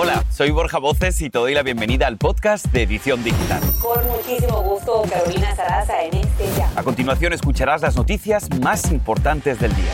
Hola, soy Borja Voces y te doy la bienvenida al podcast de Edición Digital. Con muchísimo gusto, Carolina Sarasa en este ya. A continuación escucharás las noticias más importantes del día.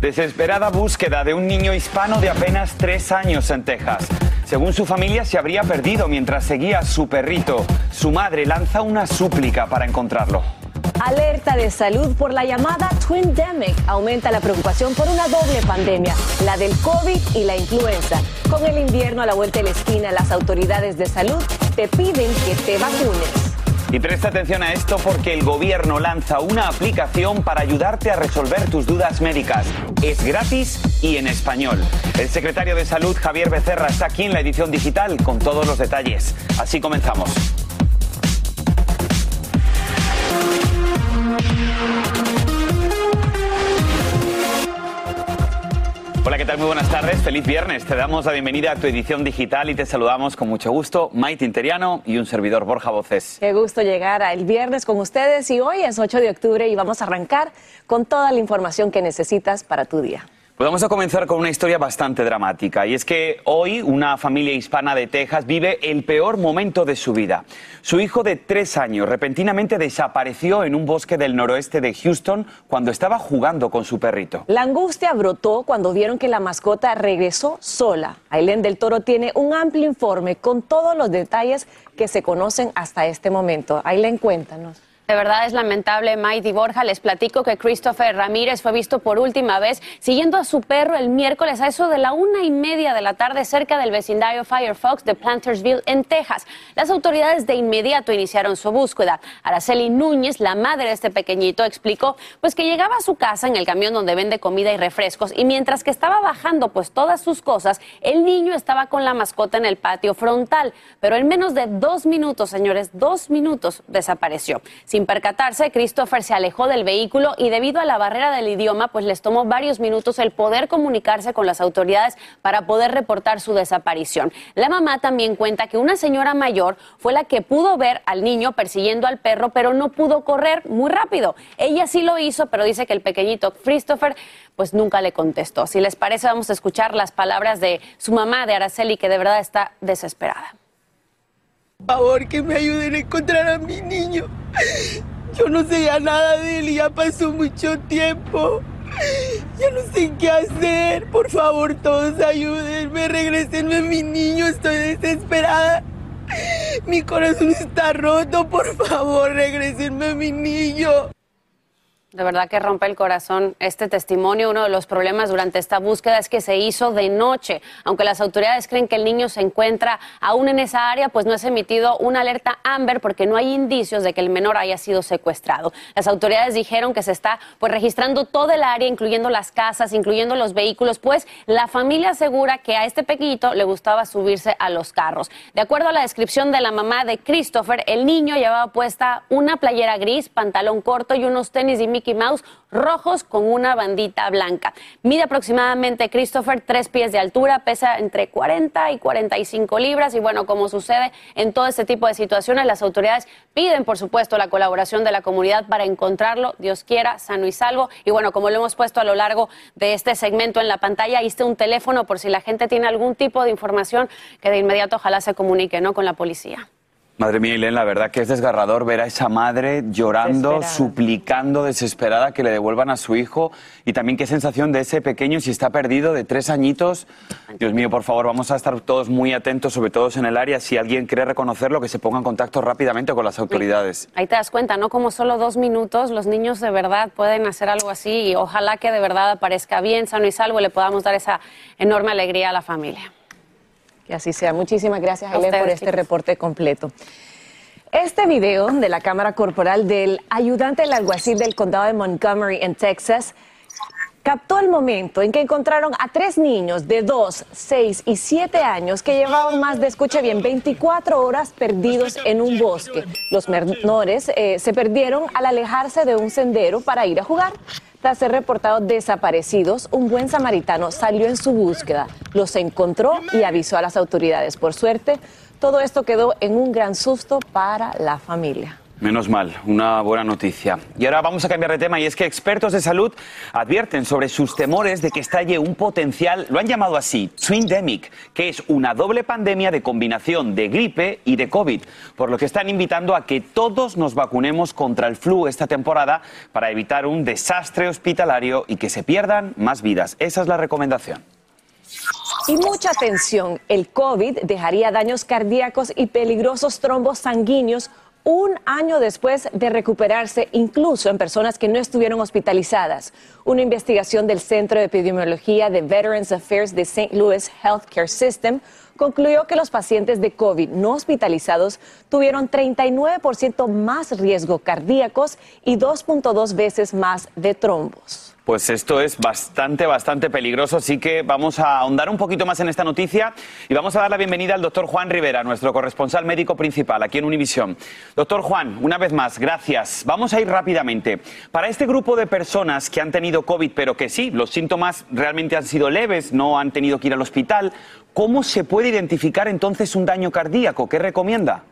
Desesperada búsqueda de un niño hispano de apenas tres años en Texas. Según su familia, se habría perdido mientras seguía a su perrito. Su madre lanza una súplica para encontrarlo. Alerta de salud por la llamada Twindemic. Aumenta la preocupación por una doble pandemia, la del COVID y la influenza. Con el invierno a la vuelta de la esquina, las autoridades de salud te piden que te vacunes. Y presta atención a esto porque el gobierno lanza una aplicación para ayudarte a resolver tus dudas médicas. Es gratis y en español. El secretario de Salud, Javier Becerra, está aquí en la edición digital con todos los detalles. Así comenzamos. Hola, ¿qué tal? Muy buenas tardes. Feliz viernes. Te damos la bienvenida a tu edición digital y te saludamos con mucho gusto, Maite Interiano y un servidor Borja Voces. Qué gusto llegar el viernes con ustedes y hoy es 8 de octubre y vamos a arrancar con toda la información que necesitas para tu día. Pues vamos a comenzar con una historia bastante dramática y es que hoy una familia hispana de Texas vive el peor momento de su vida. Su hijo de tres años repentinamente desapareció en un bosque del noroeste de Houston cuando estaba jugando con su perrito. La angustia brotó cuando vieron que la mascota regresó sola. Ailén del Toro tiene un amplio informe con todos los detalles que se conocen hasta este momento. Ailén, cuéntanos. De verdad es lamentable, Maite Borja. Les platico que Christopher Ramírez fue visto por última vez siguiendo a su perro el miércoles a eso de la una y media de la tarde cerca del vecindario Firefox de Plantersville, en Texas. Las autoridades de inmediato iniciaron su búsqueda. Araceli Núñez, la madre de este pequeñito, explicó pues que llegaba a su casa en el camión donde vende comida y refrescos y mientras que estaba bajando pues todas sus cosas, el niño estaba con la mascota en el patio frontal. Pero en menos de dos minutos, señores, dos minutos desapareció. Sin percatarse, Christopher se alejó del vehículo y debido a la barrera del idioma, pues les tomó varios minutos el poder comunicarse con las autoridades para poder reportar su desaparición. La mamá también cuenta que una señora mayor fue la que pudo ver al niño persiguiendo al perro, pero no pudo correr muy rápido. Ella sí lo hizo, pero dice que el pequeñito Christopher pues nunca le contestó. Si les parece, vamos a escuchar las palabras de su mamá, de Araceli, que de verdad está desesperada. Por favor, que me ayuden a encontrar a mi niño. Yo no sé ya nada de él y ya pasó mucho tiempo. Ya no sé qué hacer. Por favor, todos ayúdenme. Regresenme a mi niño. Estoy desesperada. Mi corazón está roto. Por favor, regresenme a mi niño. De verdad que rompe el corazón este testimonio. Uno de los problemas durante esta búsqueda es que se hizo de noche. Aunque las autoridades creen que el niño se encuentra aún en esa área, pues no es emitido una alerta Amber porque no hay indicios de que el menor haya sido secuestrado. Las autoridades dijeron que se está pues registrando todo el área, incluyendo las casas, incluyendo los vehículos, pues la familia asegura que a este pequeñito le gustaba subirse a los carros. De acuerdo a la descripción de la mamá de Christopher, el niño llevaba puesta una playera gris, pantalón corto y unos tenis y Mickey Mouse rojos con una bandita blanca. Mide aproximadamente Christopher tres pies de altura, pesa entre 40 y 45 libras y bueno, como sucede en todo este tipo de situaciones, las autoridades piden por supuesto la colaboración de la comunidad para encontrarlo, Dios quiera, sano y salvo. Y bueno, como lo hemos puesto a lo largo de este segmento en la pantalla, ahí un teléfono por si la gente tiene algún tipo de información que de inmediato ojalá se comunique ¿no? con la policía. Madre mía, Ilén, la verdad que es desgarrador ver a esa madre llorando, suplicando desesperada que le devuelvan a su hijo y también qué sensación de ese pequeño si está perdido de tres añitos. Dios mío, por favor, vamos a estar todos muy atentos, sobre todo en el área. Si alguien quiere reconocerlo, que se ponga en contacto rápidamente con las autoridades. Ahí te das cuenta, ¿no? Como solo dos minutos, los niños de verdad pueden hacer algo así y ojalá que de verdad aparezca bien, sano y salvo y le podamos dar esa enorme alegría a la familia. Que así sea. Muchísimas gracias, Helen, por este reporte completo. Este video de la cámara corporal del ayudante del alguacil del condado de Montgomery en Texas captó el momento en que encontraron a tres niños de 2, 6 y 7 años que llevaban más de, escuche bien, 24 horas perdidos en un bosque. Los menores eh, se perdieron al alejarse de un sendero para ir a jugar. Tras ser reportados desaparecidos, un buen samaritano salió en su búsqueda, los encontró y avisó a las autoridades. Por suerte, todo esto quedó en un gran susto para la familia. Menos mal, una buena noticia. Y ahora vamos a cambiar de tema y es que expertos de salud advierten sobre sus temores de que estalle un potencial, lo han llamado así, twindemic, que es una doble pandemia de combinación de gripe y de COVID, por lo que están invitando a que todos nos vacunemos contra el flu esta temporada para evitar un desastre hospitalario y que se pierdan más vidas. Esa es la recomendación. Y mucha atención, el COVID dejaría daños cardíacos y peligrosos trombos sanguíneos un año después de recuperarse, incluso en personas que no estuvieron hospitalizadas. Una investigación del Centro de Epidemiología de Veterans Affairs de St. Louis Healthcare System concluyó que los pacientes de COVID no hospitalizados tuvieron 39% más riesgo cardíacos y 2.2 veces más de trombos. Pues esto es bastante, bastante peligroso, así que vamos a ahondar un poquito más en esta noticia y vamos a dar la bienvenida al doctor Juan Rivera, nuestro corresponsal médico principal aquí en Univisión. Doctor Juan, una vez más, gracias. Vamos a ir rápidamente. Para este grupo de personas que han tenido COVID, pero que sí, los síntomas realmente han sido leves, no han tenido que ir al hospital, ¿cómo se puede identificar entonces un daño cardíaco? ¿Qué recomienda?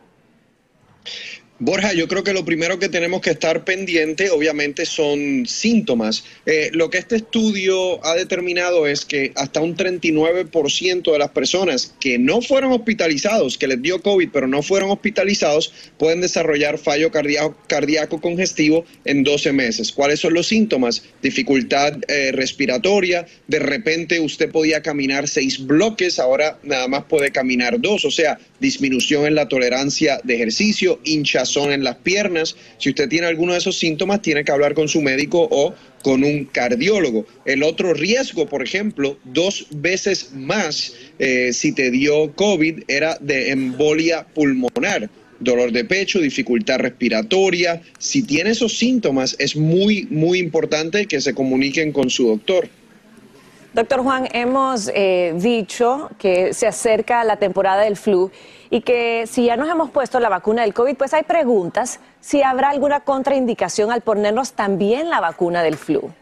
Borja, yo creo que lo primero que tenemos que estar pendiente, obviamente, son síntomas. Eh, lo que este estudio ha determinado es que hasta un 39% de las personas que no fueron hospitalizados, que les dio COVID, pero no fueron hospitalizados, pueden desarrollar fallo cardíaco, cardíaco congestivo en 12 meses. ¿Cuáles son los síntomas? Dificultad eh, respiratoria, de repente usted podía caminar seis bloques, ahora nada más puede caminar dos, o sea, disminución en la tolerancia de ejercicio, hinchazón en las piernas. Si usted tiene alguno de esos síntomas, tiene que hablar con su médico o con un cardiólogo. El otro riesgo, por ejemplo, dos veces más eh, si te dio COVID era de embolia pulmonar dolor de pecho, dificultad respiratoria. Si tiene esos síntomas, es muy, muy importante que se comuniquen con su doctor. Doctor Juan, hemos eh, dicho que se acerca la temporada del flu y que si ya nos hemos puesto la vacuna del COVID, pues hay preguntas si habrá alguna contraindicación al ponernos también la vacuna del flu.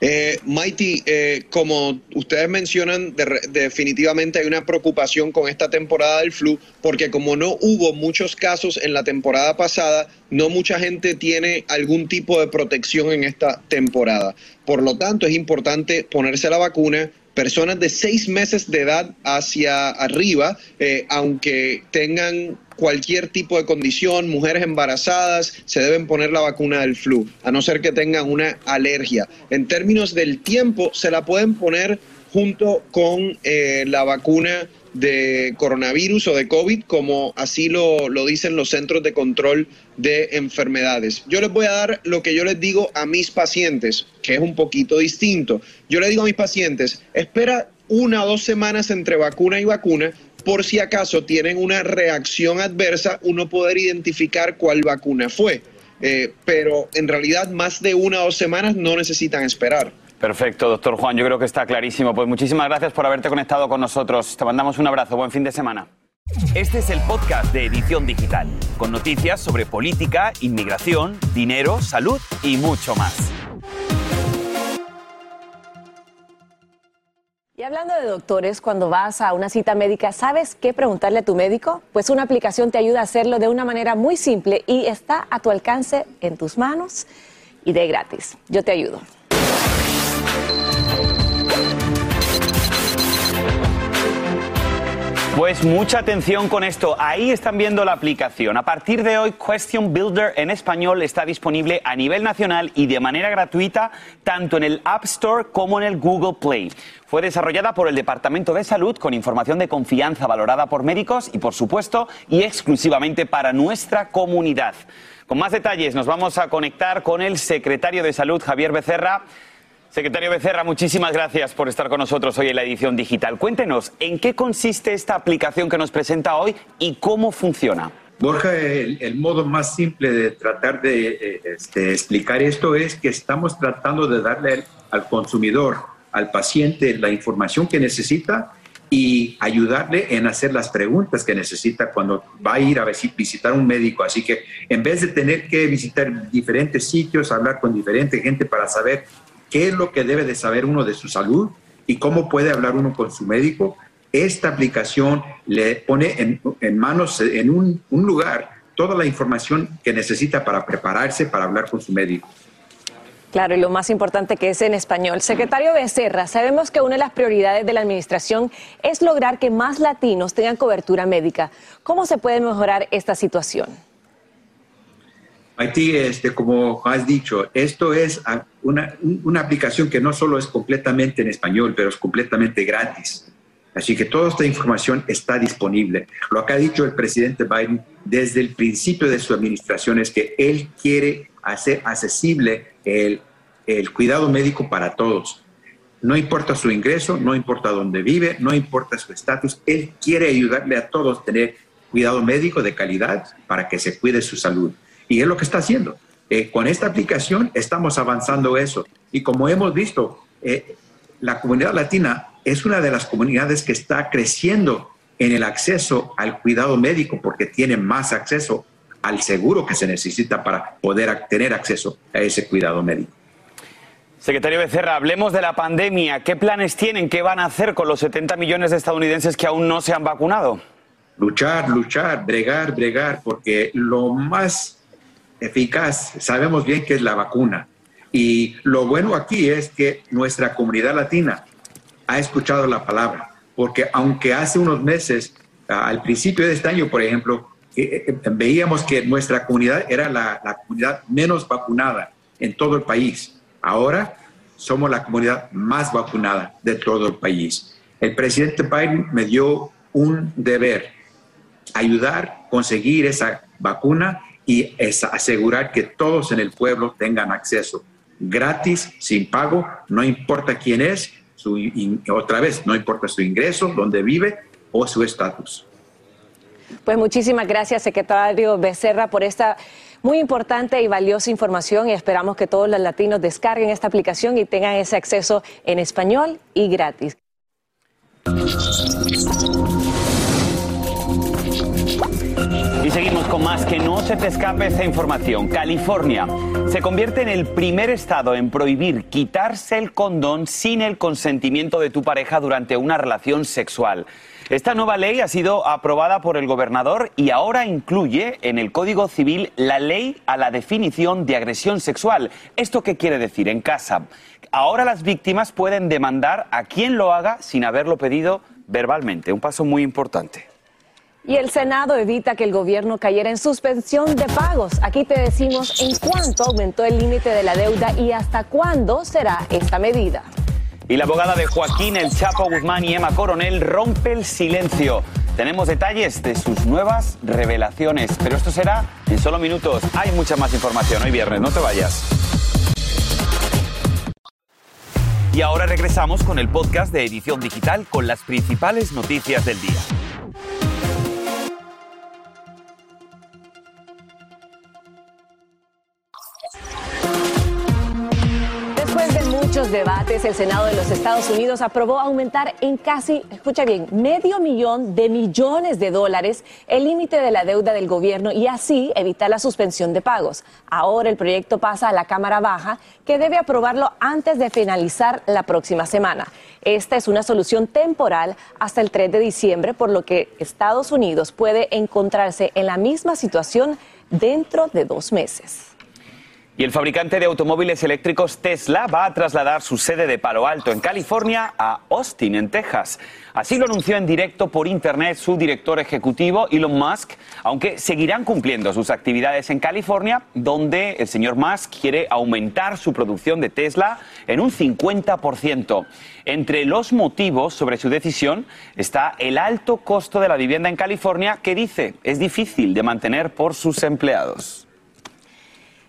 Eh, Mighty, eh, como ustedes mencionan, definitivamente hay una preocupación con esta temporada del flu, porque como no hubo muchos casos en la temporada pasada, no mucha gente tiene algún tipo de protección en esta temporada. Por lo tanto, es importante ponerse la vacuna. Personas de seis meses de edad hacia arriba, eh, aunque tengan cualquier tipo de condición, mujeres embarazadas, se deben poner la vacuna del flu, a no ser que tengan una alergia. En términos del tiempo, se la pueden poner junto con eh, la vacuna de coronavirus o de COVID, como así lo, lo, dicen los centros de control de enfermedades. Yo les voy a dar lo que yo les digo a mis pacientes, que es un poquito distinto. Yo les digo a mis pacientes, espera una o dos semanas entre vacuna y vacuna por si acaso tienen una reacción adversa, uno poder identificar cuál vacuna fue. Eh, pero en realidad más de una o dos semanas no necesitan esperar. Perfecto, doctor Juan, yo creo que está clarísimo. Pues muchísimas gracias por haberte conectado con nosotros. Te mandamos un abrazo, buen fin de semana. Este es el podcast de Edición Digital, con noticias sobre política, inmigración, dinero, salud y mucho más. Y hablando de doctores, cuando vas a una cita médica, ¿sabes qué preguntarle a tu médico? Pues una aplicación te ayuda a hacerlo de una manera muy simple y está a tu alcance en tus manos y de gratis. Yo te ayudo. Pues mucha atención con esto. Ahí están viendo la aplicación. A partir de hoy, Question Builder en español está disponible a nivel nacional y de manera gratuita tanto en el App Store como en el Google Play. Fue desarrollada por el Departamento de Salud con información de confianza valorada por médicos y, por supuesto, y exclusivamente para nuestra comunidad. Con más detalles nos vamos a conectar con el secretario de Salud, Javier Becerra. Secretario Becerra, muchísimas gracias por estar con nosotros hoy en la edición digital. Cuéntenos, ¿en qué consiste esta aplicación que nos presenta hoy y cómo funciona? Borja, el, modo más simple de tratar de eh, este, explicar esto es que estamos tratando de darle al consumidor, al paciente, la información que necesita y ayudarle en hacer las preguntas que necesita cuando va a ir a visitar un médico. Así que en vez de tener que visitar diferentes sitios, hablar con diferente gente para saber qué es lo que debe de saber uno de su salud y cómo puede hablar uno con su médico. Esta aplicación le pone en, manos, en un, lugar toda la información que necesita para prepararse para hablar con su médico. Claro, y lo más importante que es en español. Secretario Becerra, sabemos que una de las prioridades de la administración es lograr que más latinos tengan cobertura médica. ¿Cómo se puede mejorar esta situación? Haití, este, como has dicho, esto es una, una aplicación que no solo es completamente en español, pero es completamente gratis. Así que toda esta información está disponible. Lo que ha dicho el presidente Biden desde el principio de su administración es que él quiere hacer accesible el, el cuidado médico para todos. No importa su ingreso, no importa dónde vive, no importa su estatus, él quiere ayudarle a todos a tener cuidado médico de calidad para que se cuide su salud. Y es lo que está haciendo. Eh, con esta aplicación estamos avanzando eso. Y como hemos visto, eh, la comunidad latina es una de las comunidades que está creciendo en el acceso al cuidado médico porque tiene más acceso al seguro que se necesita para poder tener acceso a ese cuidado médico. Secretario Becerra, hablemos de la pandemia. ¿Qué planes tienen? ¿Qué van a hacer con los 70 millones de estadounidenses que aún no se han vacunado? Luchar, luchar, bregar, bregar, porque lo más eficaz sabemos bien que es la vacuna. Y lo bueno aquí es que nuestra comunidad latina ha escuchado la palabra, porque aunque hace unos meses, al principio de este año, por ejemplo, eh, eh, veíamos que nuestra comunidad era la, comunidad menos vacunada en todo el país. Ahora somos la comunidad más vacunada de todo el país. El presidente Biden me dio un deber, ayudar a conseguir esa vacuna y asegurar que todos en el pueblo tengan acceso gratis, sin pago, no importa quién es, otra vez, no importa su ingreso, dónde vive o su estatus. Pues muchísimas gracias, secretario Becerra, por esta muy importante y valiosa información y esperamos que todos los latinos descarguen esta aplicación y tengan ese acceso en español y gratis. Seguimos con más, que no se te escape esta información. California se convierte en el primer estado en prohibir quitarse el condón sin el consentimiento de tu pareja durante una relación sexual. Esta nueva ley ha sido aprobada por el gobernador y ahora incluye en el Código Civil la ley a la definición de agresión sexual. ¿Esto qué quiere decir? En casa, ahora las víctimas pueden demandar a quien lo haga sin haberlo pedido verbalmente. Un paso muy importante. Y el Senado evita que el gobierno cayera en suspensión de pagos. Aquí te decimos en cuánto aumentó el límite de la deuda y hasta cuándo será esta medida. Y la abogada de Joaquín El Chapo Guzmán y Emma Coronel rompe el silencio. Tenemos detalles de sus nuevas revelaciones, pero esto será en solo minutos. Hay mucha más información hoy viernes, no te vayas. Y ahora regresamos con el podcast de Edición Digital con las principales noticias del día. Debates, el Senado de los Estados Unidos aprobó aumentar en casi, escucha bien, medio millón de millones de dólares el límite de la deuda del gobierno y así evitar la suspensión de pagos. Ahora el proyecto pasa a la Cámara Baja, que debe aprobarlo antes de finalizar la próxima semana. Esta es una solución temporal hasta el 3 de diciembre, por lo que Estados Unidos puede encontrarse en la misma situación dentro de dos meses. Y el fabricante de automóviles eléctricos Tesla va a trasladar su sede de Palo Alto, en California, a Austin, en Texas. Así lo anunció en directo por Internet su director ejecutivo, Elon Musk, aunque seguirán cumpliendo sus actividades en California, donde el señor Musk quiere aumentar su producción de Tesla en un 50%. Entre los motivos sobre su decisión está el alto costo de la vivienda en California, que dice es difícil de mantener por sus empleados.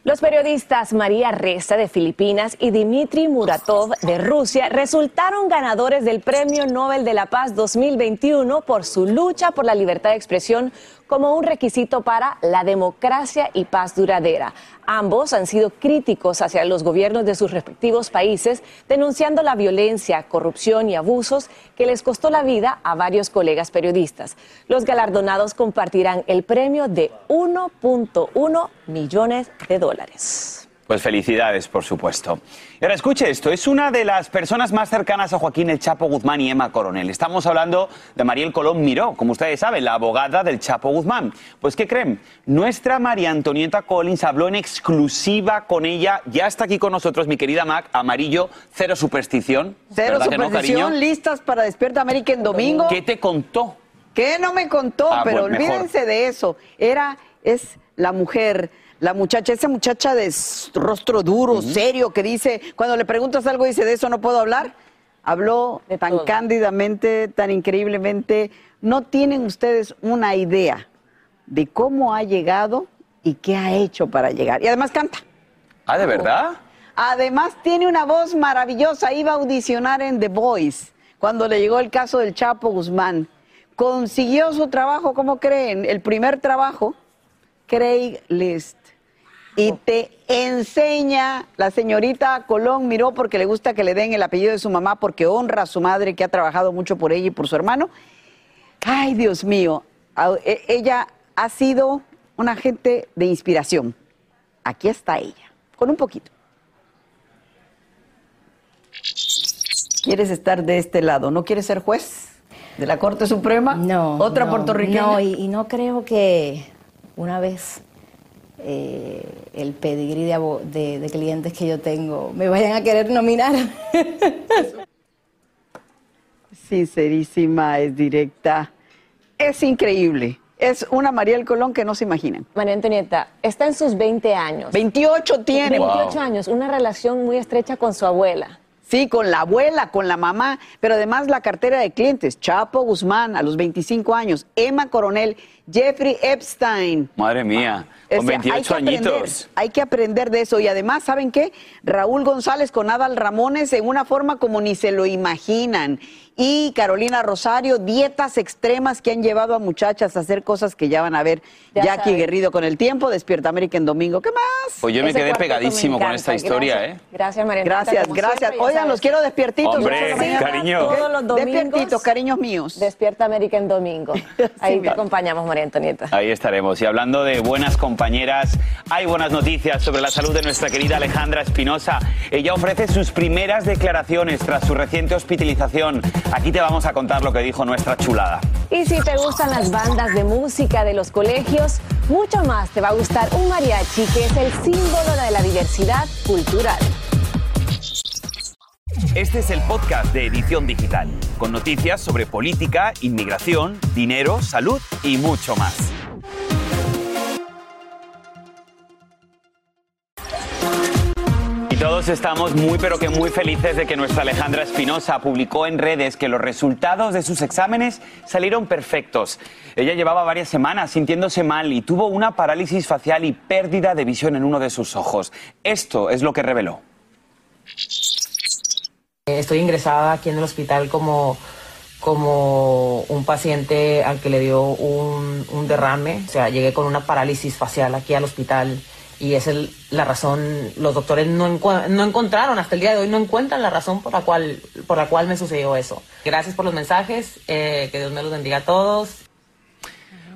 Los periodistas María Reza de Filipinas y Dmitry Muratov de Rusia resultaron ganadores del Premio Nobel de la Paz 2021 por su lucha por la libertad de expresión como un requisito para la democracia y paz duradera. Ambos han sido críticos hacia los gobiernos de sus respectivos países, denunciando la violencia, corrupción y abusos que les costó la vida a varios colegas periodistas. Los galardonados compartirán el premio de 1.1 millones de dólares. Pues felicidades, por supuesto. Y ahora escuche esto, es una de las personas más cercanas a Joaquín El Chapo Guzmán y Emma Coronel. Estamos hablando de Mariel Colón Miró, como ustedes saben, la abogada del Chapo Guzmán. Pues ¿qué creen? Nuestra María Antonieta Collins habló en exclusiva con ella, ya está aquí con nosotros mi querida Mac, amarillo, cero superstición. Cero superstición, listas para Despierta América en domingo. ¿Qué te contó? ¿Qué no me contó? Ah, Pero olvídense de eso. Era, es la mujer la muchacha, esa muchacha de rostro duro, serio, que dice, cuando le preguntas algo, dice, de eso no puedo hablar. Habló tan cándidamente, tan increíblemente. No tienen ustedes una idea de cómo ha llegado y qué ha hecho para llegar. Y además canta. Ah, ¿de verdad? Además tiene una voz maravillosa. Iba a audicionar en The Voice cuando le llegó el caso del Chapo Guzmán. Consiguió su trabajo, ¿cómo creen? El primer trabajo, Craig List y te enseña, la señorita Colón miró porque le gusta que le den el apellido de su mamá, porque honra a su madre que ha trabajado mucho por ella y por su hermano. Ay, Dios mío, e, ella ha sido una agente de inspiración. Aquí está ella, con un poquito. ¿Quieres estar de este lado? ¿No quieres ser juez de la Corte Suprema? No. ¿Otra puertorriqueña? No, y no creo que una vez eh, el pedigrí de, clientes que yo tengo me vayan a querer nominar. Sincerísima, es directa, es increíble. Es una Mariel Colón que no se imaginan. María Antonieta, está en sus 20 años. 28 tiene. 28 años, una relación muy estrecha con su abuela. Sí, con la abuela, con la mamá, pero además la cartera de clientes. Chapo Guzmán, a los 25 años. Emma Coronel, Jeffrey Epstein. Madre mía. Con 28 hay añitos. hay que aprender de eso. Y además, ¿saben qué? Raúl González con Adal Ramones en una forma como ni se lo imaginan y Carolina Rosario, dietas extremas que han llevado a muchachas a hacer cosas que ya van a ver Jackie Guerrido con el tiempo, Despierta América en domingo. ¿Qué más? Pues yo me quedé pegadísimo con esta historia, ¿eh? Gracias, María. Gracias, gracias. Oigan, los quiero despiertitos. Hombre, cariño. Todos los domingos. Despiertitos, cariños míos. Despierta América en domingo. Ahí te acompañamos, María Antonieta. Ahí estaremos. Y hablando de buenas compañeras, hay buenas noticias sobre la salud de nuestra querida Alejandra Espinosa. Ella ofrece sus primeras declaraciones tras su reciente hospitalización. Aquí te vamos a contar lo que dijo nuestra chulada. Y si te gustan las bandas de música de los colegios, mucho más te va a gustar un mariachi que es el símbolo de la diversidad cultural. Este es el podcast de Edición Digital, con noticias sobre política, inmigración, dinero, salud y mucho más. todos estamos muy pero que muy felices de que nuestra Alejandra Espinosa publicó en redes que los resultados de sus exámenes salieron perfectos. Ella llevaba varias semanas sintiéndose mal y tuvo una parálisis facial y pérdida de visión en uno de sus ojos. Esto es lo que reveló. Estoy ingresada aquí en el hospital como, como un paciente al que le dio un, derrame. O sea, llegué con una parálisis facial aquí al hospital y es la razón, los doctores no, no encontraron, hasta el día de hoy no encuentran la razón por la cual, por la cual me sucedió eso. Gracias por los mensajes, eh, que Dios me los bendiga a todos.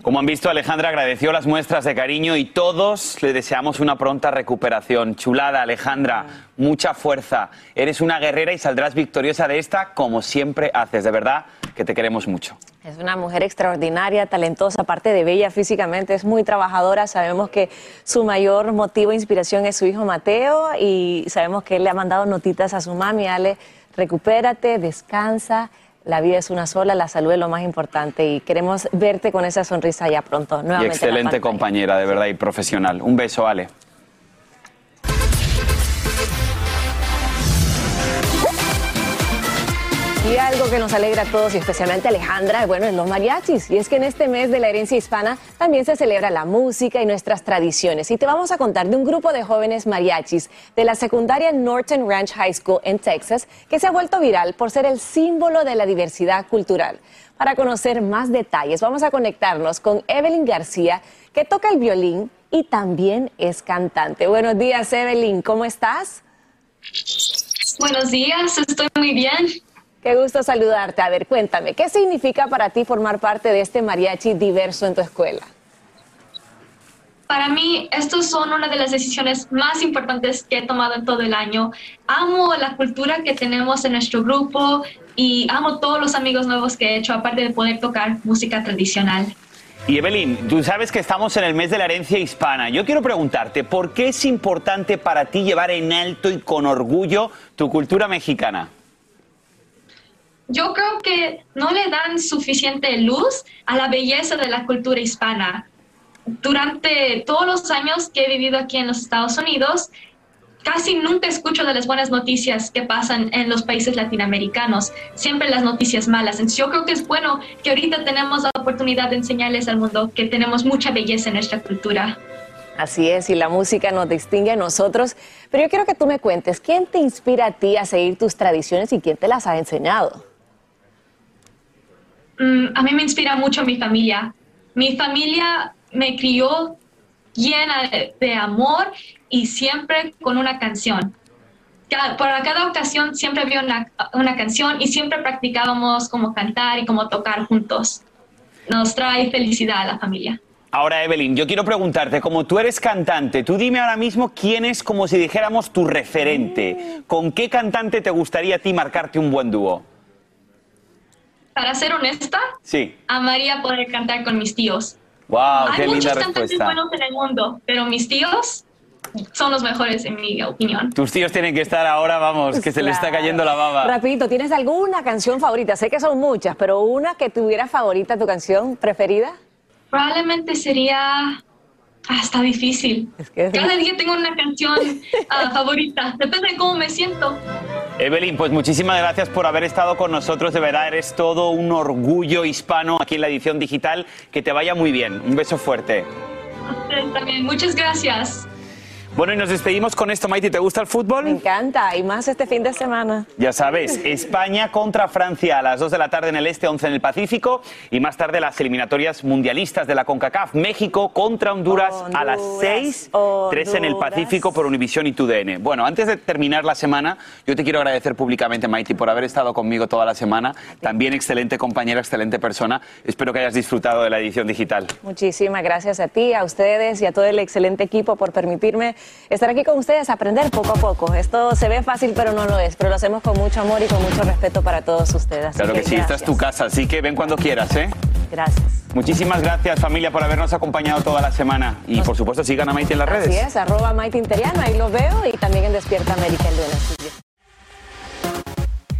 Como han visto, Alejandra agradeció las muestras de cariño y todos le deseamos una pronta recuperación. Chulada, Alejandra, mucha fuerza. Eres una guerrera y saldrás victoriosa de esta como siempre haces. De verdad que te queremos mucho. Es una mujer extraordinaria, talentosa, aparte de bella físicamente, es muy trabajadora. Sabemos que su mayor motivo de inspiración es su hijo Mateo y sabemos que él le ha mandado notitas a su mami, Ale, recupérate, descansa la vida es una sola, la salud es lo más importante y queremos verte con esa sonrisa ya pronto. Nuevamente y excelente compañera, de verdad, y profesional. Un beso, Ale. Algo que nos alegra a todos y especialmente a Alejandra, bueno, es los mariachis. Y es que en este mes de la herencia hispana también se celebra la música y nuestras tradiciones. Y te vamos a contar de un grupo de jóvenes mariachis de la secundaria Norton Ranch High School en Texas que se ha vuelto viral por ser el símbolo de la diversidad cultural. Para conocer más detalles, vamos a conectarnos con Evelyn García, que toca el violín y también es cantante. Buenos días, Evelyn, ¿cómo estás? Buenos días, estoy muy bien. Qué gusto saludarte. A ver, cuéntame, ¿qué significa para ti formar parte de este mariachi diverso en tu escuela? Para mí, estas son una de las decisiones más importantes que he tomado en todo el año. Amo la cultura que tenemos en nuestro grupo y amo todos los amigos nuevos que he hecho, aparte de poder tocar música tradicional. Y Evelyn, tú sabes que estamos en el mes de la herencia hispana. Yo quiero preguntarte, ¿por qué es importante para ti llevar en alto y con orgullo tu cultura mexicana? Yo creo que no le dan suficiente luz a la belleza de la cultura hispana durante todos los años que he vivido aquí en los Estados Unidos, casi nunca escucho de las buenas noticias que pasan en los países latinoamericanos, siempre las noticias malas. Entonces yo creo que es bueno que ahorita tenemos la oportunidad de enseñarles al mundo que tenemos mucha belleza en nuestra cultura. Así es, y la música nos distingue a nosotros. Pero yo quiero que tú me cuentes, ¿quién te inspira a ti a seguir tus tradiciones y quién te las ha enseñado? Mm, a mí me inspira mucho mi familia. Mi familia me crió llena de, amor y siempre con una canción. para cada ocasión siempre había una, una, canción y siempre practicábamos cómo cantar y cómo tocar juntos. Nos trae felicidad a la familia. Ahora, Evelyn, yo quiero preguntarte, como tú eres cantante, tú dime ahora mismo quién es, como si dijéramos, tu referente. ¿Con qué cantante te gustaría a ti marcarte un buen dúo? Para ser honesta, sí. amaría poder cantar con mis tíos. Wow, Hay muchos cantantes buenos en el mundo, pero mis tíos son los mejores en mi opinión. Tus tíos tienen que estar ahora, vamos, que se les está cayendo la baba. Rapidito, ¿tienes alguna canción favorita? Sé que son muchas, pero una que tuviera favorita, tu canción preferida? Probablemente sería Ah, está difícil. Cada día tengo una canción ah, favorita. Depende de cómo me siento. Evelyn, pues muchísimas gracias por haber estado con nosotros. De verdad, eres todo un orgullo hispano aquí en la edición digital. Que te vaya muy bien. Un beso fuerte. también. Muchas gracias. Bueno, y nos despedimos con esto, Maite. ¿Te gusta el fútbol? Me encanta, y más este fin de semana. Ya sabes, España contra Francia a las 2 de la tarde en el Este, 11 en el Pacífico, y más tarde las eliminatorias mundialistas de la CONCACAF. México contra Honduras, a las 6, 3 en el Pacífico por Univisión y TUDN. Bueno, antes de terminar la semana, yo te quiero agradecer públicamente, Maite, por haber estado conmigo toda la semana. También excelente compañera, excelente persona. Espero que hayas disfrutado de la edición digital. Muchísimas gracias a ti, a ustedes y a todo el excelente equipo por permitirme estar aquí con ustedes, aprender poco a poco. Esto se ve fácil, pero no lo es. Pero lo hacemos con mucho amor y con mucho respeto para todos ustedes. claro que, sí, esta es tu casa, así que ven cuando quieras, ¿eh? Gracias. Muchísimas gracias, familia, por habernos acompañado toda la semana. Y, por supuesto, sigan a Maite en las redes. Así es, arroba Maite Interiano, ahí lo veo, y también en Despierta América en Lunes.